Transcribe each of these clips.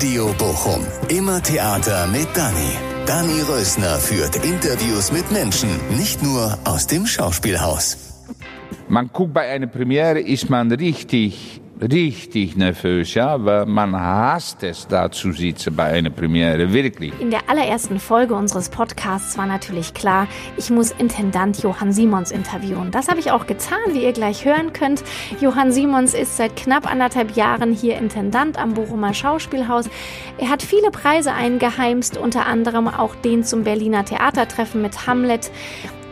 Radio Bochum. Immer Theater mit Dani. Dani Rösner führt Interviews mit Menschen, nicht nur aus dem Schauspielhaus. Man guckt bei einer Premiere, ist man richtig richtig nervös, ja, weil man hasst es, da zu sitzen bei einer Premiere, wirklich. In der allerersten Folge unseres Podcasts war natürlich klar, ich muss Intendant Johann Simons interviewen. Das habe ich auch getan, wie ihr gleich hören könnt. Johann Simons ist seit knapp anderthalb Jahren hier Intendant am Bochumer Schauspielhaus. Er hat viele Preise eingeheimst, unter anderem auch den zum Berliner Theatertreffen mit Hamlet,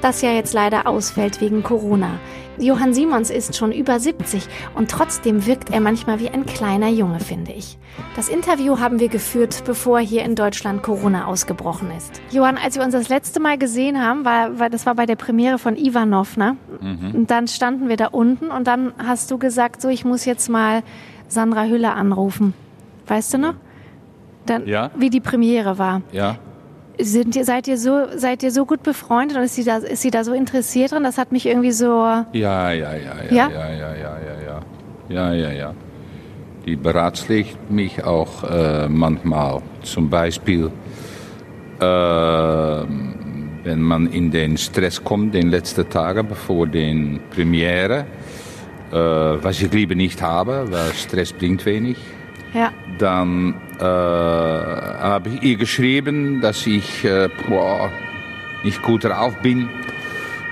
das ja jetzt leider ausfällt wegen Corona. Johann Simons ist schon über 70 und trotzdem wirkt er manchmal wie ein kleiner Junge, finde ich. Das Interview haben wir geführt, bevor hier in Deutschland Corona ausgebrochen ist. Johann, als wir uns das letzte Mal gesehen haben, war, war das war bei der Premiere von Ivanov, ne? Mhm. Und dann standen wir da unten und dann hast du gesagt, so ich muss jetzt mal Sandra Hüller anrufen. Weißt du noch? Dann, ja. Wie die Premiere war. Ja. Sind ihr, seid, ihr so, seid ihr so gut befreundet und ist sie, da, ist sie da so interessiert dran? Das hat mich irgendwie so. Ja, ja, ja, ja, ja, ja, ja, ja, ja, ja, ja, ja. Die beratschlägt mich auch äh, manchmal. Zum Beispiel, äh, wenn man in den Stress kommt, den letzten Tagen bevor den Premiere, äh, was ich lieber nicht habe, weil Stress bringt wenig. Ja. Dann äh, habe ich ihr geschrieben, dass ich äh, boah, nicht gut drauf bin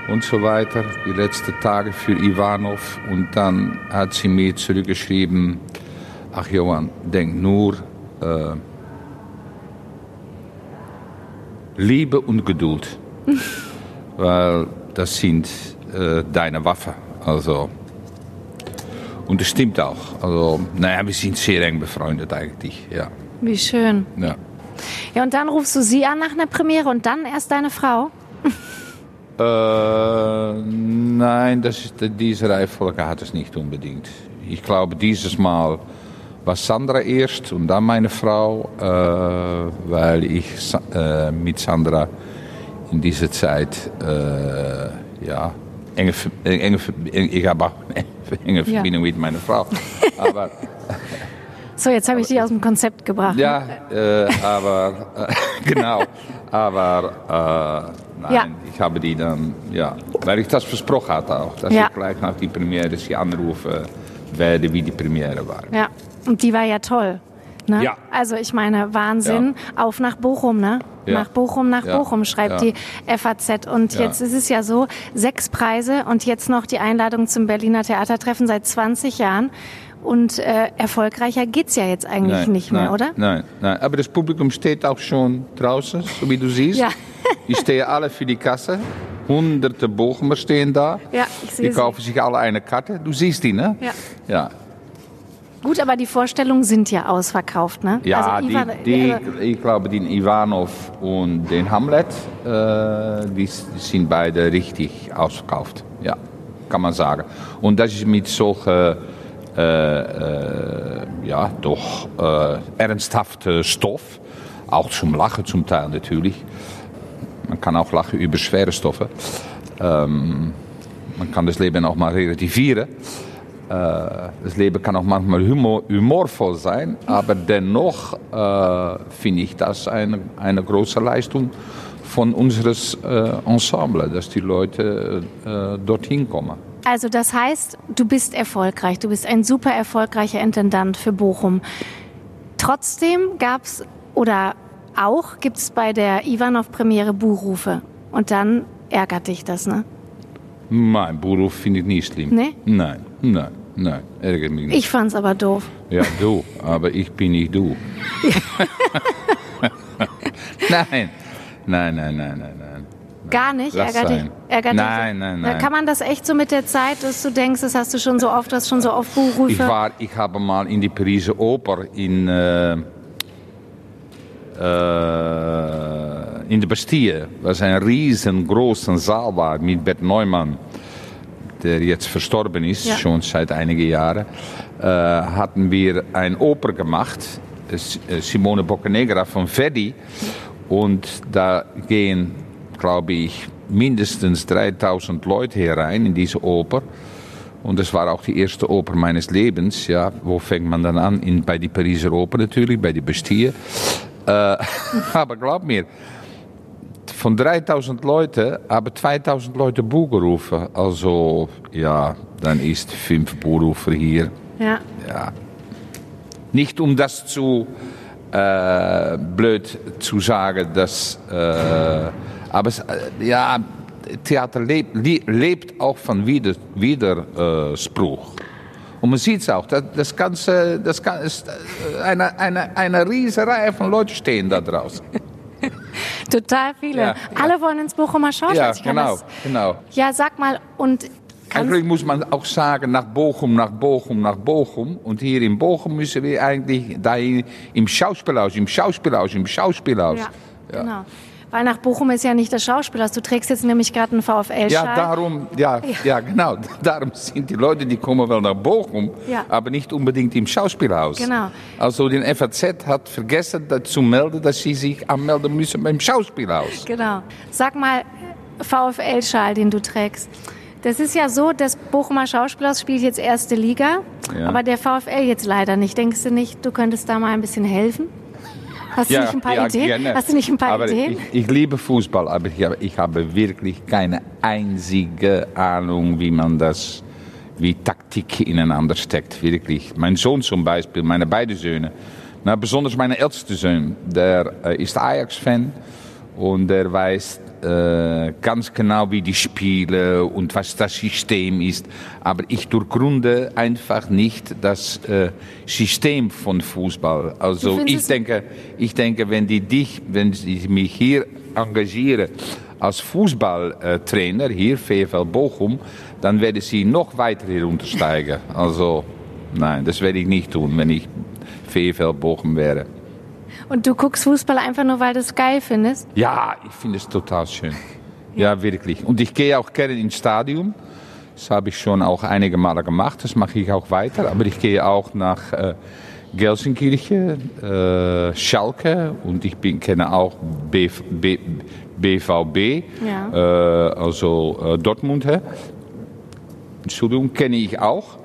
und so weiter. Die letzten Tage für Ivanov. Und dann hat sie mir zurückgeschrieben, ach Johann, denk nur, äh, Liebe und Geduld. Weil das sind äh, deine Waffen. Also und das stimmt auch. Also, naja, wir sind sehr eng befreundet eigentlich, ja. Wie schön. Ja. Ja, und dann rufst du sie an nach einer Premiere und dann erst deine Frau? äh, nein, das ist, diese Reihenfolge hat es nicht unbedingt. Ich glaube, dieses Mal war Sandra erst und dann meine Frau, äh, weil ich äh, mit Sandra in dieser Zeit, äh, ja, enge, enge, ich habe auch enge Verbindung ja. mit meiner Frau. Aber, so, jetzt habe ich dich aus dem Konzept gebracht. Ja, äh, aber äh, genau. Aber äh, nein, ja. ich habe die dann, ja, weil ich das versprochen hatte auch, dass ja. ich gleich nach die Premiere sie anrufen werde, wie die Premiere war. Ja, und die war ja toll. Ne? Ja. Also ich meine, Wahnsinn. Auf nach Bochum, ne? Ja. Nach Bochum, nach ja. Bochum, schreibt die FAZ. Und jetzt ist es ja so, sechs Preise und jetzt noch die Einladung zum Berliner Theatertreffen seit 20 Jahren. Und äh, erfolgreicher geht's ja jetzt eigentlich nein, nicht mehr, nein, oder? Nein, nein. Aber das Publikum steht auch schon draußen, so wie du siehst. Ja. die stehen alle für die Kasse. Hunderte Bochumer stehen da. Ja, ich sehe Die kaufen sich alle eine Karte. Du siehst die, ne? Ja. Ja. Gut, aber die Vorstellungen sind ja ausverkauft, ne? Ja, also Ivan, die, die, ich glaube, den Ivanov und den Hamlet, äh, die, sind beide richtig ausverkauft. Ja, kann man sagen. Und das ist mit solchen, äh, äh, ja, doch äh, ernsthaften Stoff, auch zum Lachen zum Teil natürlich. Man kann auch lachen über schwere Stoffe. Ähm, man kann das Leben auch mal relativieren. Äh, das Leben kann auch manchmal humor, humorvoll sein, aber dennoch äh, finde ich das eine, eine große Leistung von unseres äh, Ensemble, dass die Leute dorthin kommen. Also das heißt, du bist erfolgreich, du bist ein super erfolgreicher Intendant für Bochum. Trotzdem gab es oder auch gibt es bei der Ivanov-Premiere Buhrufe und dann ärgert dich das, ne? Mein Buchruf finde ich nie schlimm. Nee? Nein, nein. Nein, ärgert mich nicht. Ich fand's aber doof. Ja, du, aber ich bin nicht du. nein, nein, nein, nein, nein, nein. Gar nicht? Lass ärgert sein. dich? Ärgert nein, dich? nein, nein. Kann man das echt so mit der Zeit, dass du denkst, das hast du schon so oft, hast schon so oft Buchrufe? Ich war, ich habe mal in die Pariser Oper in, äh, äh, in der Bastille, was ein riesengroßer Saal war mit Bert Neumann der jetzt verstorben ist, ja. schon seit einigen Jahren, äh, hatten wir ein Oper gemacht, äh, Simone Boccanegra von Verdi. Und da gehen, glaube ich, mindestens 3000 Leute herein in diese Oper. Und das war auch die erste Oper meines Lebens. Ja, wo fängt man dann an? In, bei die Pariser Oper natürlich, bei die Bastille. Äh, aber glaub mir, von 3000 Leuten haben 2000 Leute Buch gerufen. Also, ja, dann ist fünf Buchrufer hier. Ja. Ja. Nicht um das zu äh, blöd zu sagen, dass. Äh, aber es, äh, ja, Theater lebt, lebt auch von Wider, Widerspruch. Und man sieht es auch, das, das Ganze, das ist eine, eine, eine riesige Reihe von Leuten stehen da draußen. Total viele. Ja, Alle ja. wollen ins Bochumer Schauspiel. Ja, genau, genau. Ja, sag mal, und Eigentlich muss man auch sagen, nach Bochum, nach Bochum, nach Bochum. Und hier in Bochum müssen wir eigentlich da im Schauspielhaus, im Schauspielhaus, im Schauspielhaus. Ja. genau. Weil nach Bochum ist ja nicht das Schauspielhaus. Du trägst jetzt nämlich gerade einen VfL-Schal. Ja, darum, ja, ja, ja. genau. Darum sind die Leute, die kommen wel nach Bochum, ja. aber nicht unbedingt im Schauspielhaus. Genau. Also die FAZ hat vergessen zu melden, dass sie sich anmelden müssen beim Schauspielhaus. Genau. Sag mal, VfL-Schal, den du trägst. Das ist ja so, das Bochumer Schauspielhaus spielt jetzt erste Liga, ja. aber der VfL jetzt leider nicht. Denkst du nicht, du könntest da mal ein bisschen helfen? Hast ja, du nicht ein paar ja, Ideen? Gerne. Hast du nicht ein paar aber Ideen? Ich, ich, liebe Fußball, aber ich habe, ich habe wirklich keine einzige Ahnung, wie man das, wie Taktik ineinander steckt. Wirklich. Mein Sohn zum Beispiel, meine beiden Söhne, na, besonders mein älteste Sohn, der äh, ist Ajax-Fan und der weiß äh, ganz genau, wie die spielen und was das System ist. Aber ich durchgrunde einfach nicht das äh, System von Fußball. Also ich denke, ich denke, wenn die dich, wenn sie mich hier engagieren als Fußballtrainer hier VfL Bochum, dann werde sie noch weiter heruntersteigen. Also nein, das werde ich nicht tun, wenn ich VfL Bochum wäre. Und du guckst Fußball einfach nur, weil du es geil findest? Ja, ich finde es total schön. Ja. wirklich. Und ich gehe auch gerne ins Stadion. Das habe ich schon auch einige Male gemacht. Das mache ich auch weiter. Aber ich gehe auch nach äh, Gelsenkirchen, äh, Schalke und ich bin, kenne auch Bv, B, BVB, ja. äh, also äh, Dortmund. Entschuldigung, kenne ich auch.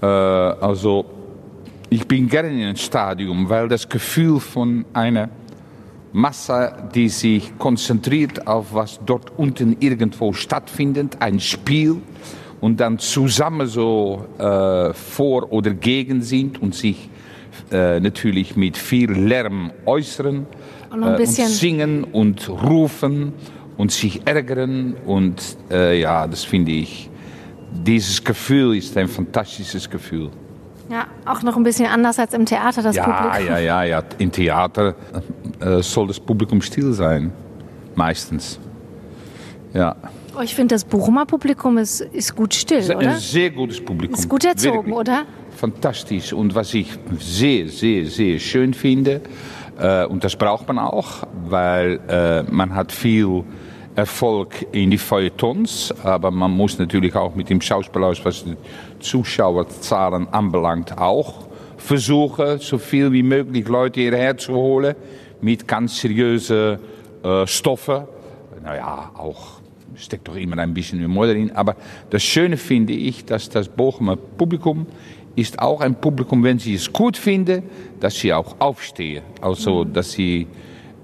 Äh, also ich bin gerne in ein Stadion, weil das Gefühl von einer Masse, die sich konzentriert auf was dort unten irgendwo stattfindet, ein Spiel und dann zusammen so äh, vor oder gegen sind und sich äh, natürlich mit viel Lärm äußern und, äh, und, singen und rufen und sich ärgern und äh, ja, das finde ich, dieses Gefühl ist ein fantastisches Gefühl. Ja, auch noch ein bisschen anders als im Theater, das ja, Publikum. Ja, ja, ja. Im Theater äh, soll das Publikum still sein. Meistens. Ja. Oh, ich finde, das Bochumer Publikum ist, ist gut still, sehr, oder? Ein sehr gutes Publikum. Ist gut erzogen, Wirklich. oder? Fantastisch. Und was ich sehr, sehr, sehr schön finde, äh, und das braucht man auch, weil äh, man hat viel Erfolg in die Feuilletons, aber man muss natürlich auch mit dem Schauspielhaus, was Zuschauerzahlen anbelangt, auch versuchen, so viel wie möglich Leute hierher zu holen mit ganz seriösen äh, Stoffen. Naja, auch steckt doch immer ein bisschen Humor drin. Aber das Schöne finde ich, dass das Bochumer Publikum ist auch ein Publikum, wenn sie es gut finden, dass sie auch aufstehen. Also, dass sie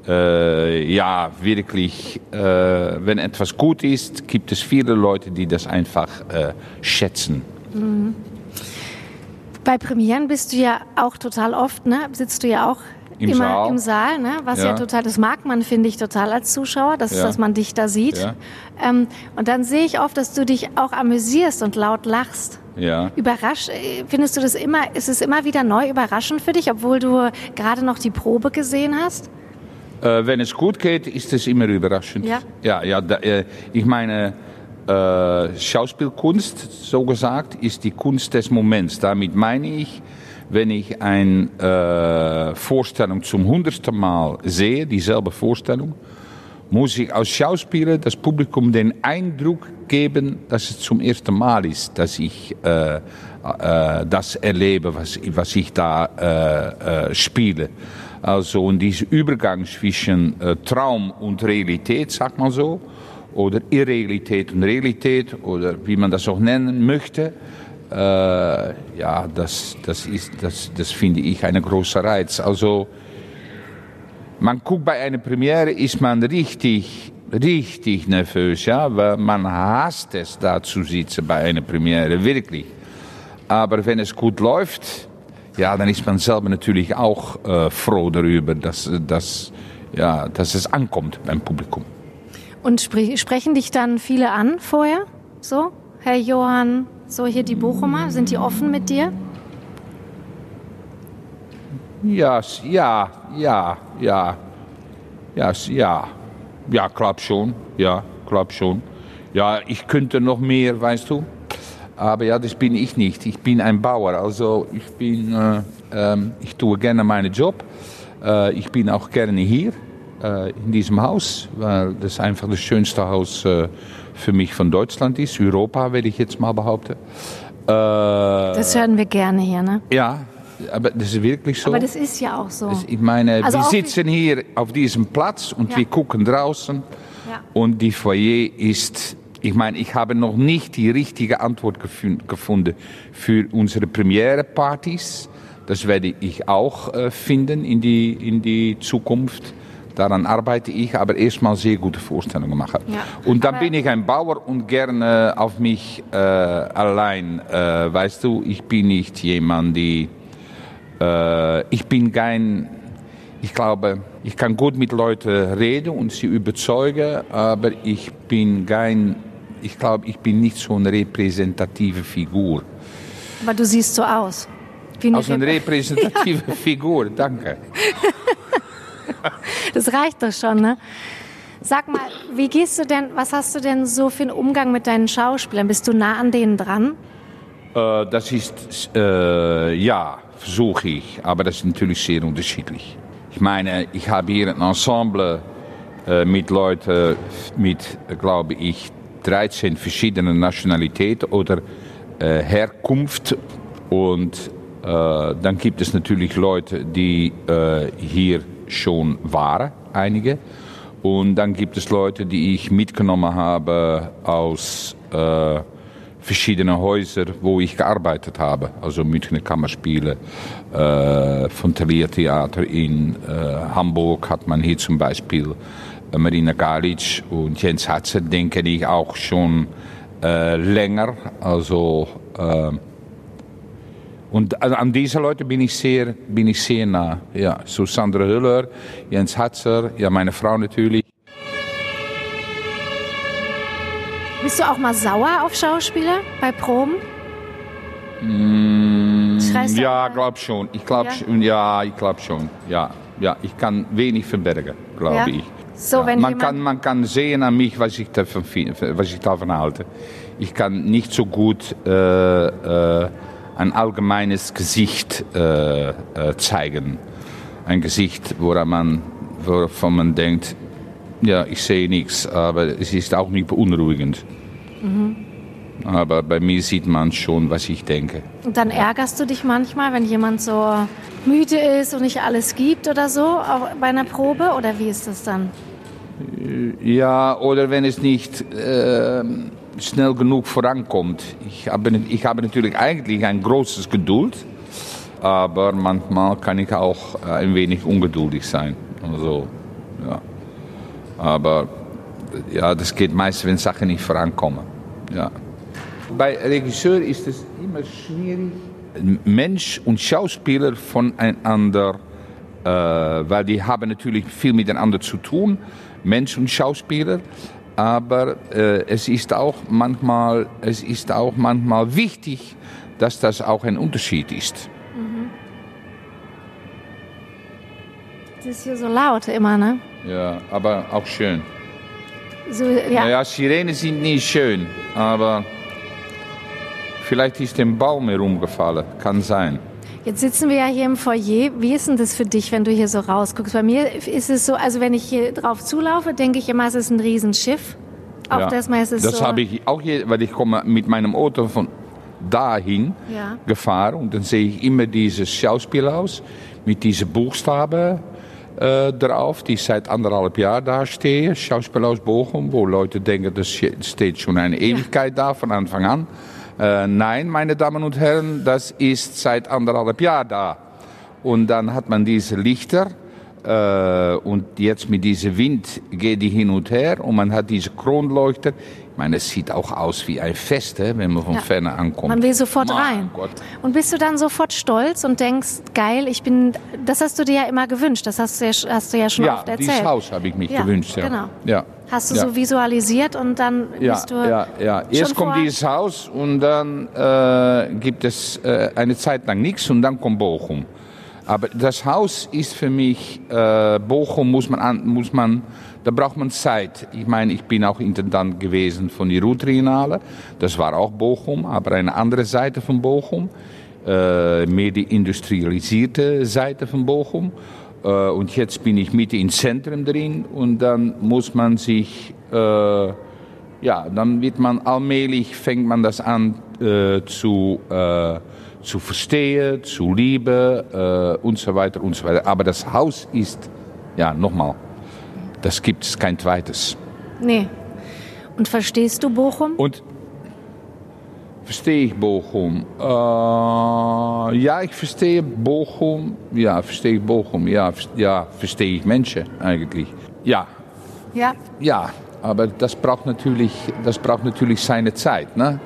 äh, ja, wirklich, äh, wenn etwas gut ist, gibt es viele Leute, die das einfach äh, schätzen. Mhm. Bei Premieren bist du ja auch total oft, ne? Sitzt du ja auch Im immer Saal. im Saal, ne? Was ja. ja. total, das mag man, finde ich, total als Zuschauer, dass, ja. dass man dich da sieht. Ja. Ähm, und dann sehe ich oft, dass du dich auch amüsierst und laut lachst. Ja. Überrasch, äh, findest du das immer, ist es immer wieder neu überraschend für dich, obwohl du gerade noch die Probe gesehen hast? Äh, wenn es gut geht, ist es immer überraschend. Ja, ja, ja da, äh, ich meine, äh, Schauspielkunst, so gesagt, ist die Kunst des Moments. Damit meine ich, wenn ich eine äh, Vorstellung zum hundertsten Mal sehe, dieselbe Vorstellung, muss ich als Schauspieler das Publikum den Eindruck geben, dass es zum ersten Mal ist, dass ich äh, äh, das erlebe, was, was ich da äh, äh, spiele. Also und dieser Übergang zwischen äh, Traum und Realität, sag mal so, oder Irrealität und Realität oder wie man das auch nennen möchte. Äh, ja, das, das, ist, das, das finde ich ein großer Reiz. Also man guckt bei einer Premiere, ist man richtig, richtig nervös, ja, weil man hasst es, da zu sitzen bei einer Premiere, wirklich. Aber wenn es gut läuft, ja, dann ist man selber natürlich auch äh, froh darüber, dass, dass, ja, dass es ankommt beim Publikum. Und spre sprechen dich dann viele an vorher? So, Herr Johann, so hier die Bochumer, sind die offen mit dir? Ja, ja, ja, ja. Ja, ja. Ja, glaub schon. Ja, glaub schon. Ja, ich könnte noch mehr, weißt du. Aber ja, das bin ich nicht. Ich bin ein Bauer. Also ich bin, äh, äh, ich tue gerne meinen Job. Äh, ich bin auch gerne hier äh, in diesem Haus, weil das einfach das schönste Haus äh, für mich von Deutschland ist. Europa, werde ich jetzt mal behaupten. Äh, das hören wir gerne hier, ne? Ja, aber das ist wirklich so. Aber das ist ja auch so. Das, ich meine, also wir sitzen hier auf diesem Platz und ja. wir gucken draußen ja. und die Foyer ist ich meine, ich habe noch nicht die richtige Antwort gefunden für unsere Premiere-Partys. Das werde ich auch äh, finden in die, in die Zukunft. Daran arbeite ich, aber erstmal sehr gute Vorstellungen machen. Ja, und dann bin ich ein Bauer und gerne auf mich äh, allein. Äh, weißt du, ich bin nicht jemand, die. Äh, ich bin kein. Ich glaube, ich kann gut mit Leuten reden und sie überzeugen, aber ich bin kein ich glaube, ich bin nicht so eine repräsentative Figur. Aber du siehst so aus. Wie eine, Als eine repräsentative Figur, danke. das reicht doch schon, ne? Sag mal, wie gehst du denn, was hast du denn so für einen Umgang mit deinen Schauspielern? Bist du nah an denen dran? Äh, das ist, äh, ja, versuche ich, aber das ist natürlich sehr unterschiedlich. Ich meine, ich habe hier ein Ensemble äh, mit Leuten mit, glaube ich, 13 verschiedene Nationalitäten oder äh, Herkunft. Und äh, dann gibt es natürlich Leute, die äh, hier schon waren, einige. Und dann gibt es Leute, die ich mitgenommen habe aus äh, verschiedenen Häusern, wo ich gearbeitet habe. Also Münchner Kammerspiele, äh, von Thalia Theater in äh, Hamburg hat man hier zum Beispiel Marina Galic und Jens Hatze denke ich auch schon äh, länger. Also, äh, und also an diese Leute bin ich sehr, bin ich sehr nah. Ja, so Sandra Hüller, Jens Hatzer, ja, meine Frau natürlich. Bist du auch mal sauer auf Schauspieler bei Proben? Mm, ja, glaube schon. Ich glaube ja? schon. Ja, ich glaube schon. Ja, ja, ich kann wenig verbergen, glaube ja? ich. So, ja, man, kann, man kann sehen an mich, was ich, davon, was ich davon halte. Ich kann nicht so gut äh, äh, ein allgemeines Gesicht äh, äh zeigen. Ein Gesicht, woran man, wovon man denkt, ja, ich sehe nichts, aber es ist auch nicht beunruhigend. Mhm. Aber bei mir sieht man schon, was ich denke. Und dann ärgerst du dich manchmal, wenn jemand so müde ist und nicht alles gibt oder so, auch bei einer Probe? Oder wie ist das dann? Ja, oder wenn es nicht äh, schnell genug vorankommt. Ich habe, ich habe natürlich eigentlich ein großes Geduld, aber manchmal kann ich auch ein wenig ungeduldig sein. Also, ja. Aber ja, das geht meist, wenn Sachen nicht vorankommen. Ja. Bei Regisseur ist es immer schwierig, Mensch und Schauspieler voneinander, äh, weil die haben natürlich viel miteinander zu tun, Mensch und Schauspieler. Aber äh, es, ist auch manchmal, es ist auch manchmal wichtig, dass das auch ein Unterschied ist. Mhm. Es ist hier so laut immer, ne? Ja, aber auch schön. So, ja. Naja, Sirenen sind nie schön, aber vielleicht ist ein Baum herumgefallen, kann sein. Jetzt sitzen wir ja hier im Foyer. Wie ist denn das für dich, wenn du hier so rausguckst? Bei mir ist es so, also wenn ich hier drauf zulaufe, denke ich immer, es ist ein Riesenschiff. Auch ja, das, ist das so habe ich auch hier, weil ich komme mit meinem Auto von dahin ja. gefahren und dann sehe ich immer dieses Schauspielhaus mit diesen Buchstaben äh, drauf, die seit anderthalb Jahren da stehen. Schauspielhaus Bochum, wo Leute denken, das steht schon eine Ewigkeit da, von Anfang an. Äh, nein, meine Damen und Herren, das ist seit anderthalb Jahren da. Und dann hat man diese Lichter. Äh, und jetzt mit diesem Wind geht die hin und her und man hat diese Kronleuchter. Ich meine, es sieht auch aus wie ein Fest, wenn man von ja. Ferne ankommt. Man will sofort mein rein. Gott. Und bist du dann sofort stolz und denkst, geil, ich bin, das hast du dir ja immer gewünscht, das hast du ja, hast du ja schon ja, oft erzählt. Ja, dieses Haus habe ich mich ja, gewünscht. Ja, genau. Ja. Hast du so visualisiert und dann ja, bist du Ja, ja. Erst kommt dieses Haus und dann äh, gibt es äh, eine Zeit lang nichts und dann kommt Bochum. Aber das Haus ist für mich, äh, Bochum muss man, an, muss man da braucht man Zeit. Ich meine, ich bin auch Intendant gewesen von die Ruhrtriennale. Das war auch Bochum, aber eine andere Seite von Bochum. Äh, mehr die industrialisierte Seite von Bochum. Äh, und jetzt bin ich mitten im Zentrum drin und dann muss man sich, äh, ja, dann wird man allmählich, fängt man das an äh, zu, äh, zu verstehen, zu lieben äh, und so weiter und so weiter. Aber das Haus ist, ja, nochmal, das gibt es kein zweites. Nee. Und verstehst du Bochum? Und verstehe ich Bochum? Äh, ja, ich verstehe Bochum. Ja, verstehe ich Bochum. Ja, ja, verstehe ich Menschen eigentlich. Ja. Ja. Ja, aber das braucht natürlich, das braucht natürlich seine Zeit. Ne?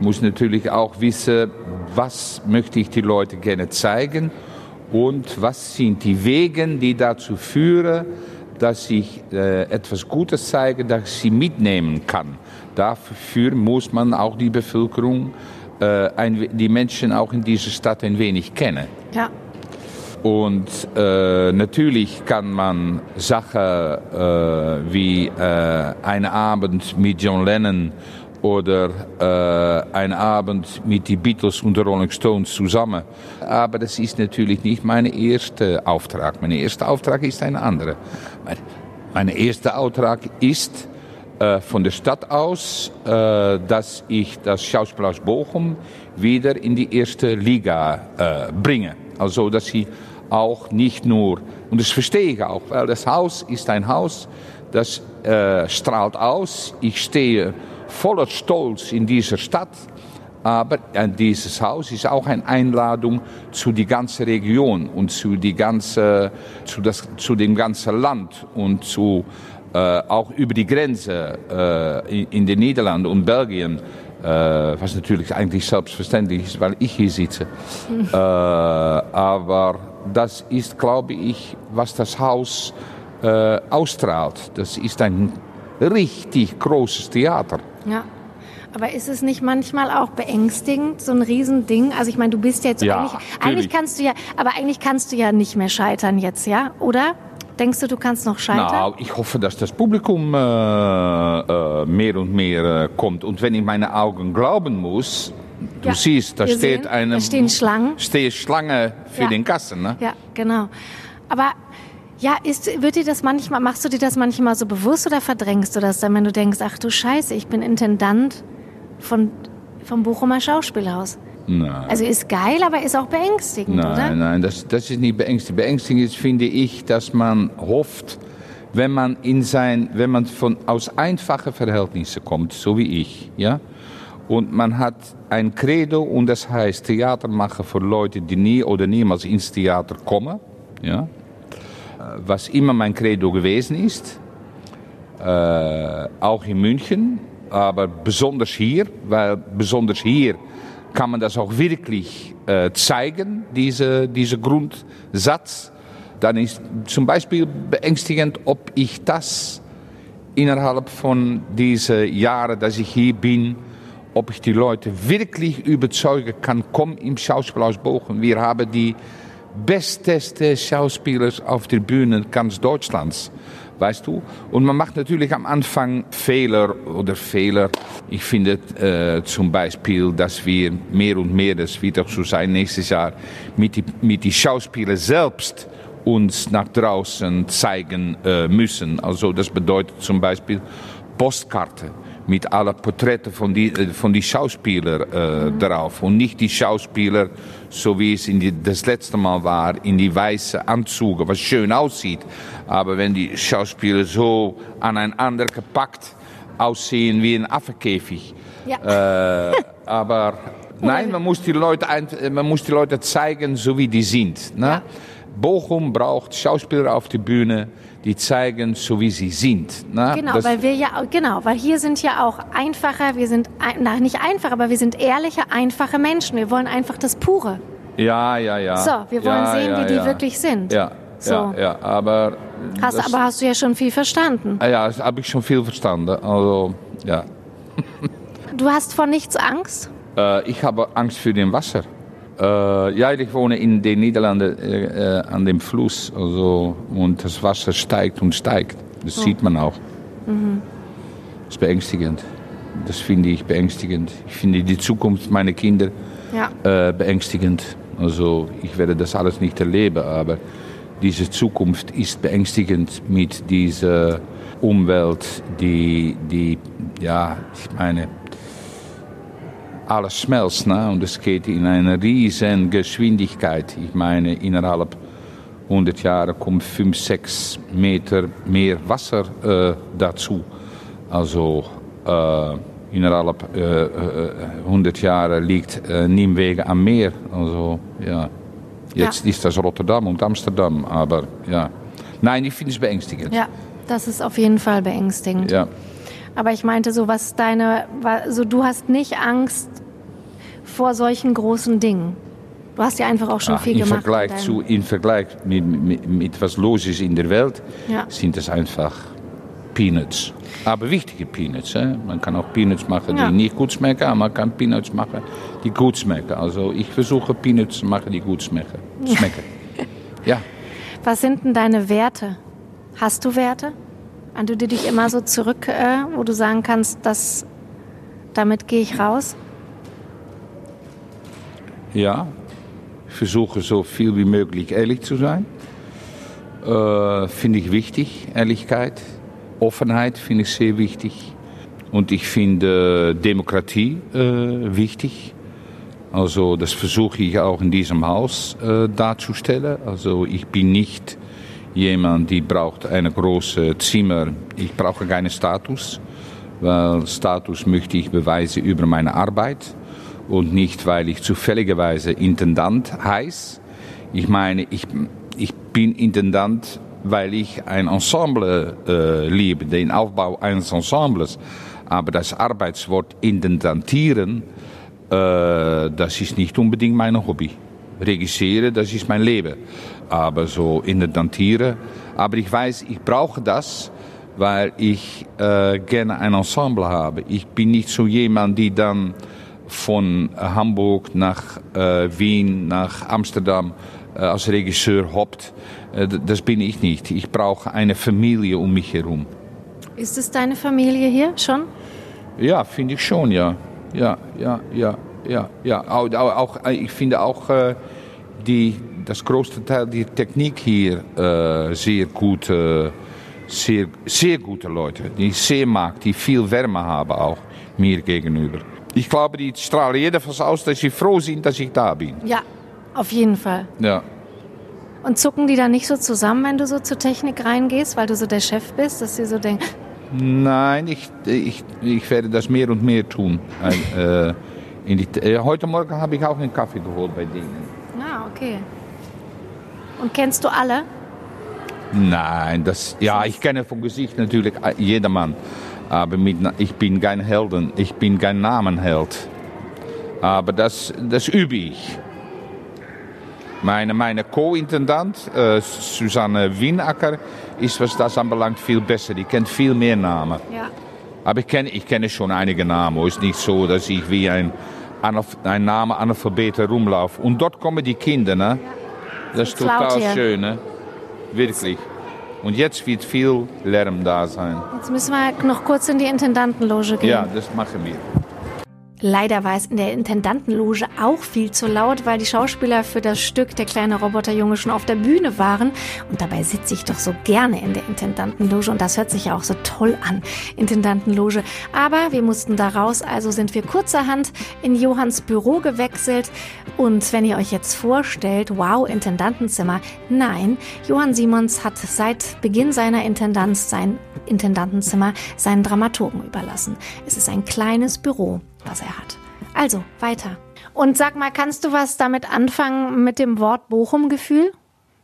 Muss natürlich auch wissen, was möchte ich die Leute gerne zeigen und was sind die Wege, die dazu führen, dass ich äh, etwas Gutes zeige, dass ich sie mitnehmen kann. Dafür muss man auch die Bevölkerung, äh, ein, die Menschen auch in dieser Stadt ein wenig kennen. Ja. Und äh, natürlich kann man Sachen äh, wie äh, ein Abend mit John Lennon oder äh, ein Abend mit den Beatles und den Rolling Stones zusammen. Aber das ist natürlich nicht mein erster Auftrag. Mein erster Auftrag ist ein anderer. Mein, mein erster Auftrag ist äh, von der Stadt aus, äh, dass ich das Schauspielhaus Bochum wieder in die erste Liga äh, bringe. Also, dass sie auch nicht nur, und das verstehe ich auch, weil das Haus ist ein Haus, das äh, strahlt aus. Ich stehe voller Stolz in dieser Stadt. Aber dieses Haus ist auch eine Einladung zu die ganze Region und zu, die ganze, zu, das, zu dem ganzen Land und zu, äh, auch über die Grenze äh, in, in den Niederlanden und Belgien. Äh, was natürlich eigentlich selbstverständlich ist, weil ich hier sitze. äh, aber das ist, glaube ich, was das Haus äh, ausstrahlt. Das ist ein richtig großes Theater. Ja. Aber ist es nicht manchmal auch beängstigend, so ein Riesending? Also ich meine, du bist jetzt ja, eigentlich, eigentlich kannst du ja, aber eigentlich kannst du ja nicht mehr scheitern jetzt, ja? Oder? Denkst du, du kannst noch scheitern? Nou, ich hoffe, dass das Publikum äh, äh, mehr und mehr äh, kommt. Und wenn ich meine Augen glauben muss, du ja, siehst, da steht sehen, eine da stehen Schlangen. Steht Schlange für ja. den Kassen. Ne? Ja, genau. Aber ja, ist, wird dir das manchmal, machst du dir das manchmal so bewusst oder verdrängst du das dann, wenn du denkst, ach du Scheiße, ich bin Intendant von, vom Bochumer Schauspielhaus? Nein. Also ist geil, aber ist auch beängstigend, nein, oder? Nein, nein, das, das ist nicht beängstigend. Beängstigend ist, finde ich, dass man hofft, wenn man in sein, wenn man von, aus einfachen Verhältnissen kommt, so wie ich, ja, und man hat ein Credo und das heißt Theater machen für Leute, die nie oder niemals ins Theater kommen, ja, was immer mein Credo gewesen ist, äh, auch in München, aber besonders hier, weil besonders hier kann man das auch wirklich äh, zeigen, diese, diese Grundsatz. Dann ist zum Beispiel beängstigend, ob ich das innerhalb von diesen Jahren, dass ich hier bin, ob ich die Leute wirklich überzeugen kann, komm im Schauspielhaus Bochum. Wir haben die besteste Schauspielers auf der Bühne ganz Deutschlands. Weißt du? Und man macht natürlich am Anfang Fehler oder Fehler. Ich finde äh, zum Beispiel, dass wir mehr und mehr, das wird auch so sein nächstes Jahr, mit die, mit die Schauspieler selbst uns nach draußen zeigen äh, müssen. Also das bedeutet zum Beispiel Postkarte. Mit allen Porträten von die, äh, von die Schauspieler äh, mhm. drauf und nicht die Schauspieler, so wie es in die, das letzte Mal war, in die weiße Anzüge, was schön aussieht. Aber wenn die Schauspieler so aneinander gepackt aussehen wie ein Affenkäfig. Ja. Äh, aber nein, man muss, die Leute, man muss die Leute zeigen, so wie die sind. Ne? Ja. Bochum braucht Schauspieler auf der Bühne, die zeigen, so wie sie sind. Ne? Genau, weil wir ja, genau, weil hier sind ja auch einfacher, wir sind, na, nicht einfach, aber wir sind ehrliche, einfache Menschen. Wir wollen einfach das Pure. Ja, ja, ja. So, wir wollen ja, sehen, ja, wie die ja. wirklich sind. Ja, so. ja, ja, aber... Hast, das, aber hast du ja schon viel verstanden. Ja, das habe ich schon viel verstanden. Also, ja. du hast vor nichts Angst? Äh, ich habe Angst für den Wasser. Äh, ja, ich wohne in den Niederlanden äh, an dem Fluss. Also, und das Wasser steigt und steigt. Das oh. sieht man auch. Mhm. Das ist beängstigend. Das finde ich beängstigend. Ich finde die Zukunft meiner Kinder ja. äh, beängstigend. Also ich werde das alles nicht erleben, aber diese Zukunft ist beängstigend mit dieser Umwelt, die, die ja, ich meine, alles schmelzt ne? und es geht in eine riesen Geschwindigkeit. Ich meine, innerhalb 100 Jahre kommt 5, 6 Meter mehr Wasser äh, dazu. Also äh, innerhalb äh, 100 äh, Jahre liegt äh, Nimwegen am Meer. Also ja, jetzt ja. ist das Rotterdam und Amsterdam, aber ja. Nein, ich finde es beängstigend. Ja, das ist auf jeden Fall beängstigend. Ja. Aber ich meinte so, was deine, so du hast nicht Angst vor solchen großen Dingen. Du hast ja einfach auch schon Ach, viel im gemacht. Vergleich zu, Im Vergleich mit, mit, mit, was los ist in der Welt, ja. sind es einfach Peanuts. Aber wichtige Peanuts. Hè? Man kann auch Peanuts machen, die ja. nicht gut schmecken, aber man kann Peanuts machen, die gut schmecken. Also ich versuche Peanuts zu machen, die gut schmecken. schmecken. ja. Was sind denn deine Werte? Hast du Werte? An du dich immer so zurück, äh, wo du sagen kannst, dass damit gehe ich raus? Ja, ich versuche so viel wie möglich ehrlich zu sein. Äh, finde ich wichtig, Ehrlichkeit. Offenheit finde ich sehr wichtig. Und ich finde Demokratie äh, wichtig. Also das versuche ich auch in diesem Haus äh, darzustellen. Also ich bin nicht jemand, die braucht ein großes Zimmer. Ich brauche keinen Status, weil Status möchte ich beweisen über meine Arbeit und nicht, weil ich zufälligerweise Intendant heiße. Ich meine, ich, ich bin Intendant, weil ich ein Ensemble äh, liebe, den Aufbau eines Ensembles. Aber das Arbeitswort Intendantieren, äh, das ist nicht unbedingt mein Hobby. Regissieren, das ist mein Leben aber so in der Dantiere. Aber ich weiß, ich brauche das, weil ich äh, gerne ein Ensemble habe. Ich bin nicht so jemand, die dann von Hamburg nach äh, Wien, nach Amsterdam äh, als Regisseur hoppt. Äh, das bin ich nicht. Ich brauche eine Familie um mich herum. Ist es deine Familie hier schon? Ja, finde ich schon, ja. Ja, ja, ja, ja. ja. Auch, auch, ich finde auch äh, die, das größte Teil der Technik hier äh, sehr gute, sehr, sehr gute Leute, die sehr mag, die viel Wärme haben auch mir gegenüber. Ich glaube, die strahlen jedenfalls aus, dass sie froh sind, dass ich da bin. Ja, auf jeden Fall. Ja. Und zucken die dann nicht so zusammen, wenn du so zur Technik reingehst, weil du so der Chef bist, dass sie so denken... Nein, ich, ich, ich werde das mehr und mehr tun. äh, die, äh, heute Morgen habe ich auch einen Kaffee geholt bei denen. Ah, okay. Und kennst du alle? Nein, das, ja, ich kenne vom Gesicht natürlich jedermann. Aber mit, ich bin kein Helden, ich bin kein Namenheld. Aber das, das übe ich. Meine, meine Co-Intendant, äh, Susanne Wienacker, ist, was das anbelangt, viel besser. Die kennt viel mehr Namen. Ja. Aber ich kenne, ich kenne schon einige Namen. Es ist nicht so, dass ich wie ein, ein Name Analphabet rumlaufe. Und dort kommen die Kinder, ne? Das ist total schön, ne? Wirklich. Und jetzt wird viel Lärm da sein. Jetzt müssen wir noch kurz in die Intendantenloge gehen. Ja, das machen wir. Leider war es in der Intendantenloge auch viel zu laut, weil die Schauspieler für das Stück Der kleine Roboterjunge schon auf der Bühne waren. Und dabei sitze ich doch so gerne in der Intendantenloge und das hört sich ja auch so toll an, Intendantenloge. Aber wir mussten da raus, also sind wir kurzerhand in Johanns Büro gewechselt. Und wenn ihr euch jetzt vorstellt, wow, Intendantenzimmer, nein, Johann Simons hat seit Beginn seiner Intendanz sein Intendantenzimmer seinen Dramaturgen überlassen. Es ist ein kleines Büro was er hat. Also, weiter. Und sag mal, kannst du was damit anfangen mit dem Wort Bochum-Gefühl?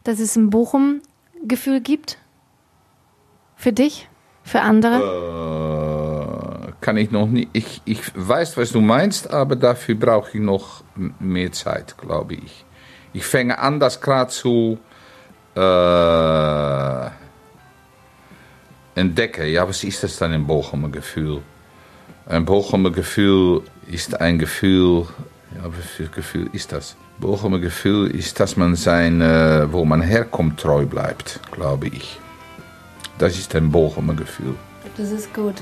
Dass es ein Bochum-Gefühl gibt? Für dich? Für andere? Äh, kann ich noch nicht. Ich, ich weiß, was du meinst, aber dafür brauche ich noch mehr Zeit, glaube ich. Ich fange an, das gerade zu äh, entdecken. Ja, was ist das dann im Bochumer Gefühl? Ein Bochumer Gefühl ist ein Gefühl, ja, wie Gefühl ist das? Bochumer Gefühl ist, dass man sein, äh, wo man herkommt, treu bleibt, glaube ich. Das ist ein Bochumer Gefühl. Das ist gut.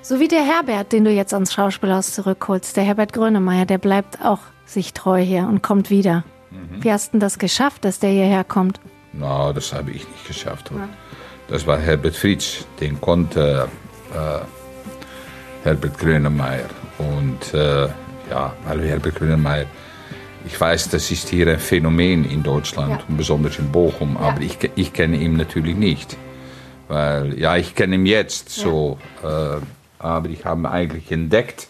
So wie der Herbert, den du jetzt ans Schauspielhaus zurückholst, der Herbert Grönemeyer, der bleibt auch sich treu hier und kommt wieder. Mhm. Wie hast du das geschafft, dass der hierher kommt? Na, no, das habe ich nicht geschafft. Ja. Das war Herbert Fritsch, den konnte äh, Herbert Grönemeyer. Und äh, ja, weil Herbert Grönemeyer, ich weiß, das ist hier ein Phänomen in Deutschland ja. besonders in Bochum, ja. aber ich, ich kenne ihn natürlich nicht. Weil, ja, ich kenne ihn jetzt so, äh, aber ich habe ihn eigentlich entdeckt,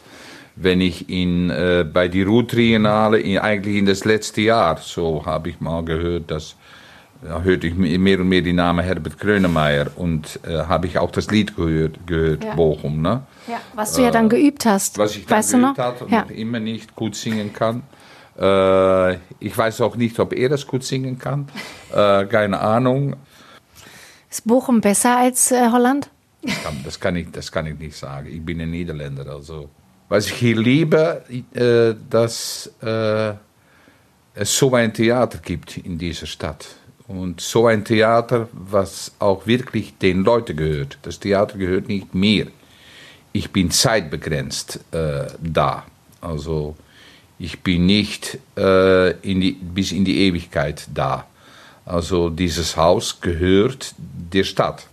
wenn ich ihn äh, bei die Ruhr-Triennale, eigentlich in das letzte Jahr, so habe ich mal gehört, dass ja, hörte ich mehr und mehr die Namen Herbert Grönemeyer und äh, habe ich auch das Lied gehört, gehört ja. Bochum. Ne? Ja, was du ja dann geübt hast. Was ich dann weißt geübt habe und ja. noch immer nicht gut singen kann. Äh, ich weiß auch nicht, ob er das gut singen kann. Äh, keine Ahnung. Ist Bochum besser als äh, Holland? Das kann, ich, das kann ich nicht sagen. Ich bin ein Niederländer. Also. Was ich hier liebe, äh, dass äh, es so ein Theater gibt in dieser Stadt. Und so ein Theater, was auch wirklich den Leuten gehört. Das Theater gehört nicht mir. Ich bin zeitbegrenzt äh, da. Also ich bin nicht äh, in die, bis in die Ewigkeit da. Also dieses Haus gehört der Stadt.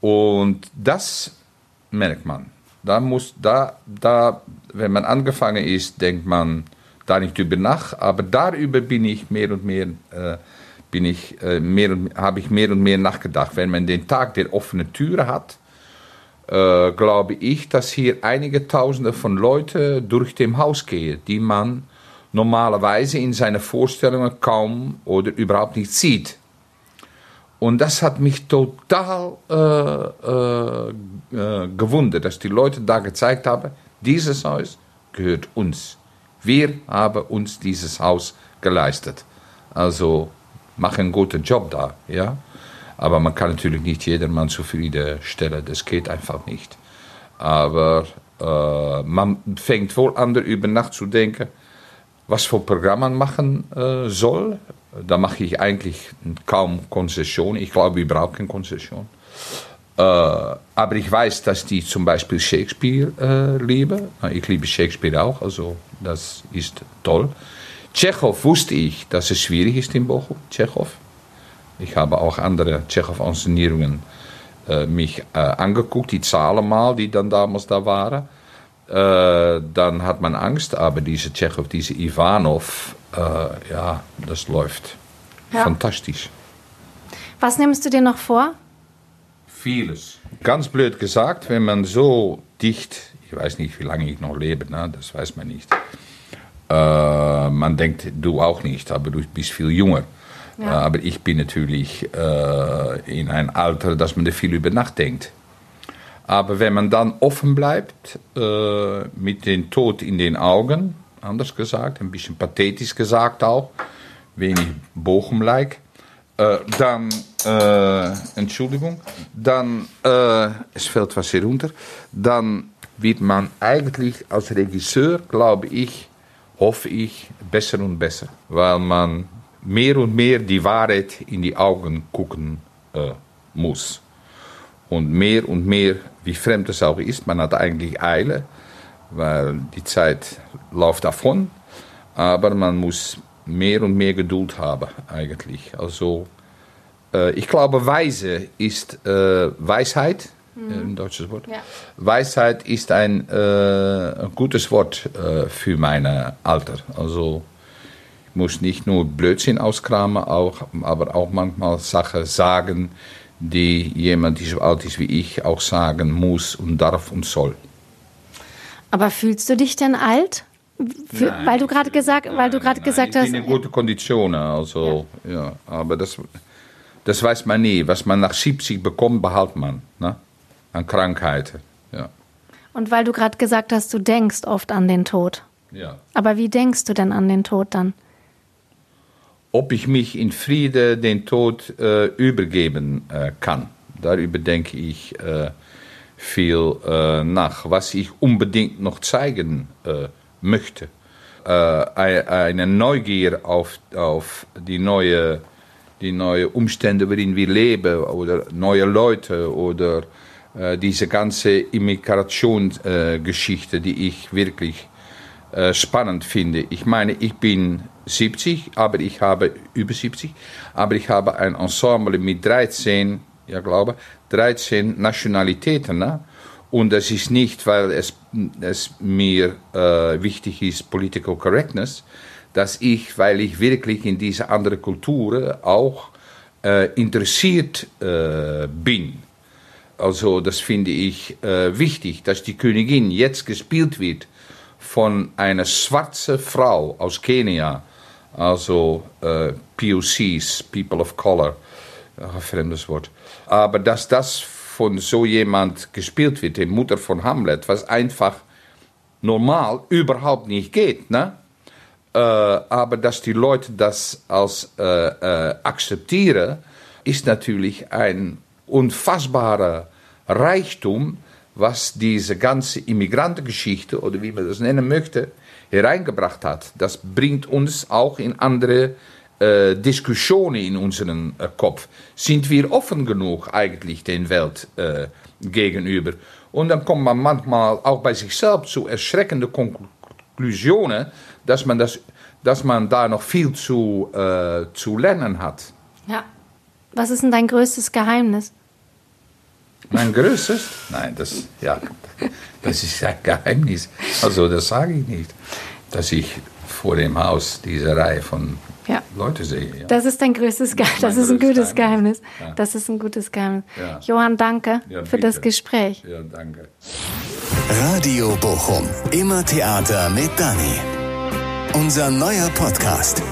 Und das merkt man. Da muss, da, da, wenn man angefangen ist, denkt man da nicht über nach, aber darüber bin ich mehr und mehr äh, bin ich, äh, mehr habe ich mehr und mehr nachgedacht. Wenn man den Tag der offenen Türe hat, äh, glaube ich, dass hier einige Tausende von Leuten durch dem Haus gehen, die man normalerweise in seinen Vorstellungen kaum oder überhaupt nicht sieht. Und das hat mich total äh, äh, äh gewundert, dass die Leute da gezeigt haben, dieses Haus gehört uns. Wir haben uns dieses Haus geleistet. Also machen einen guten Job da, ja. Aber man kann natürlich nicht jedermann zufriedenstellen, das geht einfach nicht. Aber äh, man fängt wohl an, darüber nachzudenken, was für Programm man machen äh, soll. Da mache ich eigentlich kaum Konzession. Ich glaube, wir brauchen Konzession. Äh, aber ich weiß, dass die zum Beispiel Shakespeare äh, lieben. Ich liebe Shakespeare auch, also das ist toll. Tschechow wusste ich, dass es schwierig ist in Bochum, Tschechow. Ich habe auch andere Tschechow-Inszenierungen äh, mich äh, angeguckt, die Zahlen mal, die dann damals da waren. Äh, dann hat man Angst, aber diese Tschechow, diese Ivanov, äh, ja, das läuft ja. fantastisch. Was nimmst du dir noch vor? Vieles. Ganz blöd gesagt, wenn man so dicht, ich weiß nicht, wie lange ich noch lebe, ne? das weiß man nicht. Äh, man denkt, du auch nicht, aber du bist viel jünger. Ja. Äh, aber ich bin natürlich äh, in einem Alter, dass man da viel über nachdenkt. Aber wenn man dann offen bleibt, äh, mit dem Tod in den Augen, anders gesagt, ein bisschen pathetisch gesagt auch, wenig Bochum-like, äh, dann, Entschuldigung, dann, es fällt was hier runter, dann wird man eigentlich als Regisseur, glaube ich, hoffe ich, besser und besser, weil man mehr und mehr die Wahrheit in die Augen gucken äh, muss. Und mehr und mehr, wie fremd es auch ist, man hat eigentlich Eile, weil die Zeit läuft davon, aber man muss mehr und mehr Geduld haben eigentlich. Also äh, ich glaube, Weise ist äh, Weisheit, mhm. ein deutsches Wort. Ja. Weisheit ist ein, äh, ein gutes Wort äh, für mein Alter. Also ich muss nicht nur Blödsinn auskramen, auch, aber auch manchmal Sachen sagen, die jemand, die so alt ist wie ich, auch sagen muss und darf und soll. Aber fühlst du dich denn alt? Für, nein, weil du gerade gesagt, weil du gerade gesagt hast. Ich bin in gute Konditionen, also ja. ja. aber das, das weiß man nie. Was man nach 70 bekommt, behält man ne? An Krankheiten. Ja. Und weil du gerade gesagt hast, du denkst oft an den Tod. Ja. Aber wie denkst du denn an den Tod dann? Ob ich mich in Friede den Tod äh, übergeben äh, kann, darüber denke ich äh, viel äh, nach. Was ich unbedingt noch zeigen äh, möchte. Äh, eine Neugier auf, auf die, neue, die neue Umstände, worin wir leben, oder neue Leute, oder diese ganze Immigrationsgeschichte, äh, die ich wirklich äh, spannend finde. Ich meine, ich bin 70, aber ich habe über 70, aber ich habe ein Ensemble mit 13, ja glaube, 13 Nationalitäten. Ne? Und das ist nicht, weil es, es mir äh, wichtig ist, Political Correctness, dass ich, weil ich wirklich in diese andere Kulturen auch äh, interessiert äh, bin. Also das finde ich äh, wichtig, dass die Königin jetzt gespielt wird von einer schwarzen Frau aus Kenia, also äh, POCs, People of Color, ein fremdes Wort. Aber dass das von so jemand gespielt wird, die Mutter von Hamlet, was einfach normal überhaupt nicht geht. Ne? Äh, aber dass die Leute das als äh, äh, akzeptieren, ist natürlich ein unfassbarer Reichtum, was diese ganze Immigrantengeschichte oder wie man das nennen möchte, hereingebracht hat. Das bringt uns auch in andere äh, Diskussionen in unserem äh, Kopf. Sind wir offen genug eigentlich den Welt äh, gegenüber? Und dann kommt man manchmal auch bei sich selbst zu erschreckenden Konklusionen, dass man, das, dass man da noch viel zu, äh, zu lernen hat. Ja. Was ist denn dein größtes Geheimnis? Mein größtes? Nein, das, ja, das ist ein Geheimnis. Also, das sage ich nicht. Dass ich vor dem Haus diese Reihe von ja. Leute sehe. Ja. Das ist dein größtes Geheimnis. Das, ist ein gutes Geheimnis. Geheimnis. Ja. Das ist ein gutes Geheimnis. Johann, danke für das Gespräch. Ja, danke. Radio Bochum. Immer Theater mit Dani. Unser neuer Podcast.